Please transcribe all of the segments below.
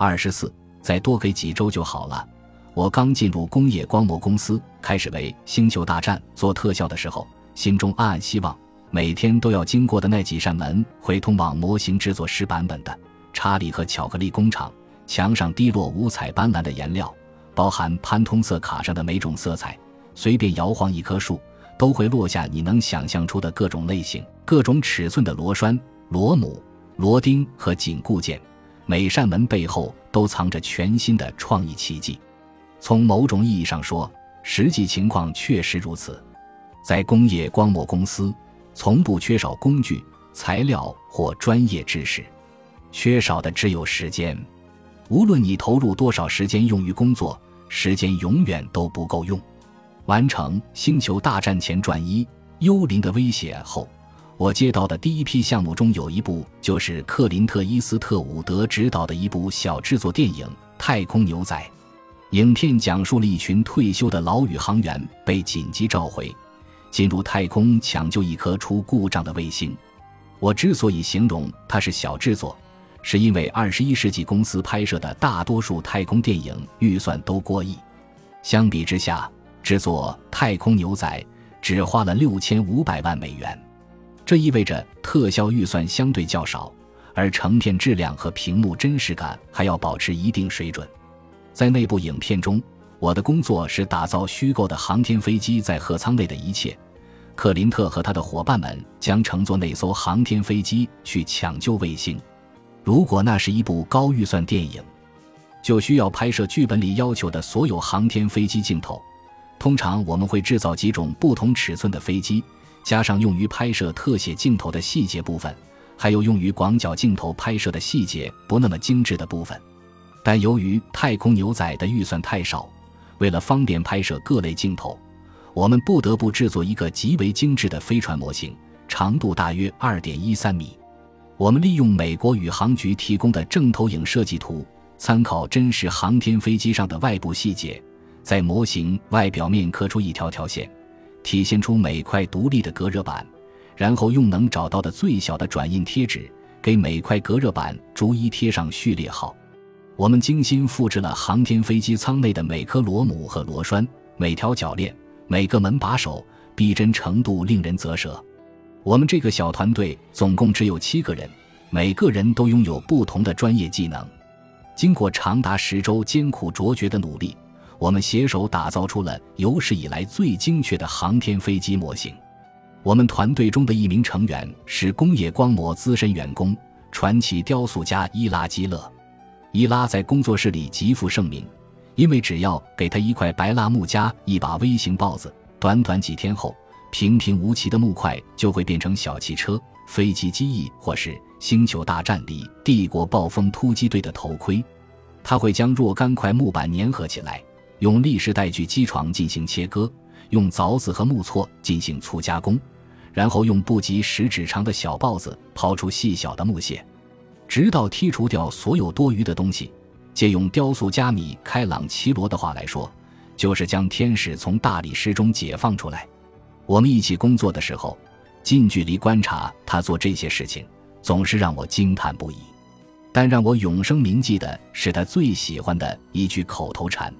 二十四，再多给几周就好了。我刚进入工业光魔公司，开始为《星球大战》做特效的时候，心中暗暗希望，每天都要经过的那几扇门会通往模型制作师版本的查理和巧克力工厂。墙上滴落五彩斑斓的颜料，包含潘通色卡上的每种色彩。随便摇晃一棵树，都会落下你能想象出的各种类型、各种尺寸的螺栓、螺母、螺钉和紧固件。每扇门背后都藏着全新的创意奇迹。从某种意义上说，实际情况确实如此。在工业光魔公司，从不缺少工具、材料或专业知识，缺少的只有时间。无论你投入多少时间用于工作，时间永远都不够用。完成《星球大战前传一：幽灵的威胁》后，我接到的第一批项目中有一部就是克林特·伊斯特伍德执导的一部小制作电影《太空牛仔》。影片讲述了一群退休的老宇航员被紧急召回，进入太空抢救一颗出故障的卫星。我之所以形容它是小制作。是因为二十一世纪公司拍摄的大多数太空电影预算都过亿，相比之下，制作《太空牛仔》只花了六千五百万美元，这意味着特效预算相对较少，而成片质量和屏幕真实感还要保持一定水准。在那部影片中，我的工作是打造虚构的航天飞机在客舱内的一切，克林特和他的伙伴们将乘坐那艘航天飞机去抢救卫星。如果那是一部高预算电影，就需要拍摄剧本里要求的所有航天飞机镜头。通常我们会制造几种不同尺寸的飞机，加上用于拍摄特写镜头的细节部分，还有用于广角镜头拍摄的细节不那么精致的部分。但由于《太空牛仔》的预算太少，为了方便拍摄各类镜头，我们不得不制作一个极为精致的飞船模型，长度大约二点一三米。我们利用美国宇航局提供的正投影设计图，参考真实航天飞机上的外部细节，在模型外表面刻出一条条线，体现出每块独立的隔热板，然后用能找到的最小的转印贴纸给每块隔热板逐一贴上序列号。我们精心复制了航天飞机舱内的每颗螺母和螺栓、每条铰链、每个门把手，逼真程度令人啧舌。我们这个小团队总共只有七个人，每个人都拥有不同的专业技能。经过长达十周艰苦卓绝的努力，我们携手打造出了有史以来最精确的航天飞机模型。我们团队中的一名成员是工业光魔资深员工、传奇雕塑家伊拉基勒。伊拉在工作室里极负盛名，因为只要给他一块白蜡木加一把微型豹子，短短几天后。平平无奇的木块就会变成小汽车、飞机机翼，或是《星球大战》里帝国暴风突击队的头盔。他会将若干块木板粘合起来，用立式带锯机床进行切割，用凿子和木锉进行粗加工，然后用不及食指长的小刨子刨出细小的木屑，直到剔除掉所有多余的东西。借用雕塑家米开朗奇罗的话来说，就是将天使从大理石中解放出来。我们一起工作的时候，近距离观察他做这些事情，总是让我惊叹不已。但让我永生铭记的是他最喜欢的一句口头禅：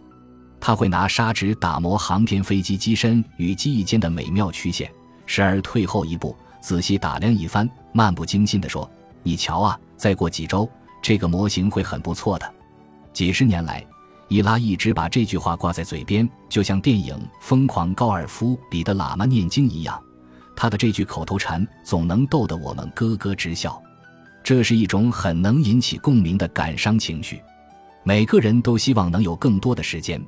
他会拿砂纸打磨航天飞机机身与机翼间的美妙曲线，时而退后一步，仔细打量一番，漫不经心地说：“你瞧啊，再过几周，这个模型会很不错的。”几十年来。伊拉一直把这句话挂在嘴边，就像电影《疯狂高尔夫》里的喇嘛念经一样。他的这句口头禅总能逗得我们咯咯直笑。这是一种很能引起共鸣的感伤情绪。每个人都希望能有更多的时间，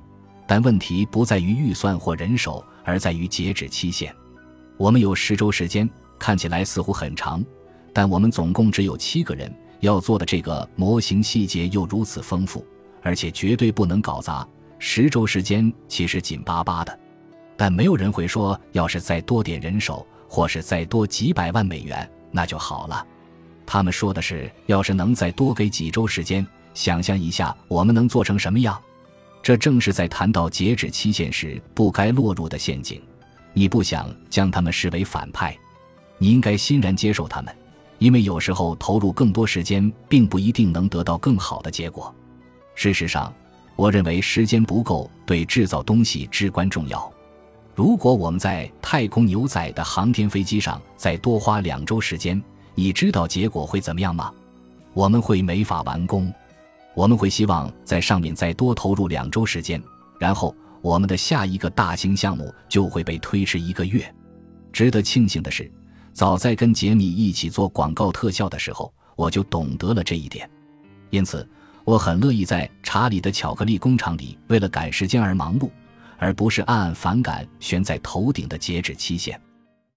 但问题不在于预算或人手，而在于截止期限。我们有十周时间，看起来似乎很长，但我们总共只有七个人要做的这个模型，细节又如此丰富。而且绝对不能搞砸。十周时间其实紧巴巴的，但没有人会说，要是再多点人手，或是再多几百万美元，那就好了。他们说的是，要是能再多给几周时间，想象一下我们能做成什么样。这正是在谈到截止期限时不该落入的陷阱。你不想将他们视为反派，你应该欣然接受他们，因为有时候投入更多时间，并不一定能得到更好的结果。事实上，我认为时间不够对制造东西至关重要。如果我们在太空牛仔的航天飞机上再多花两周时间，你知道结果会怎么样吗？我们会没法完工。我们会希望在上面再多投入两周时间，然后我们的下一个大型项目就会被推迟一个月。值得庆幸的是，早在跟杰米一起做广告特效的时候，我就懂得了这一点。因此，我很乐意在查理的巧克力工厂里为了赶时间而忙碌，而不是暗暗反感悬在头顶的截止期限。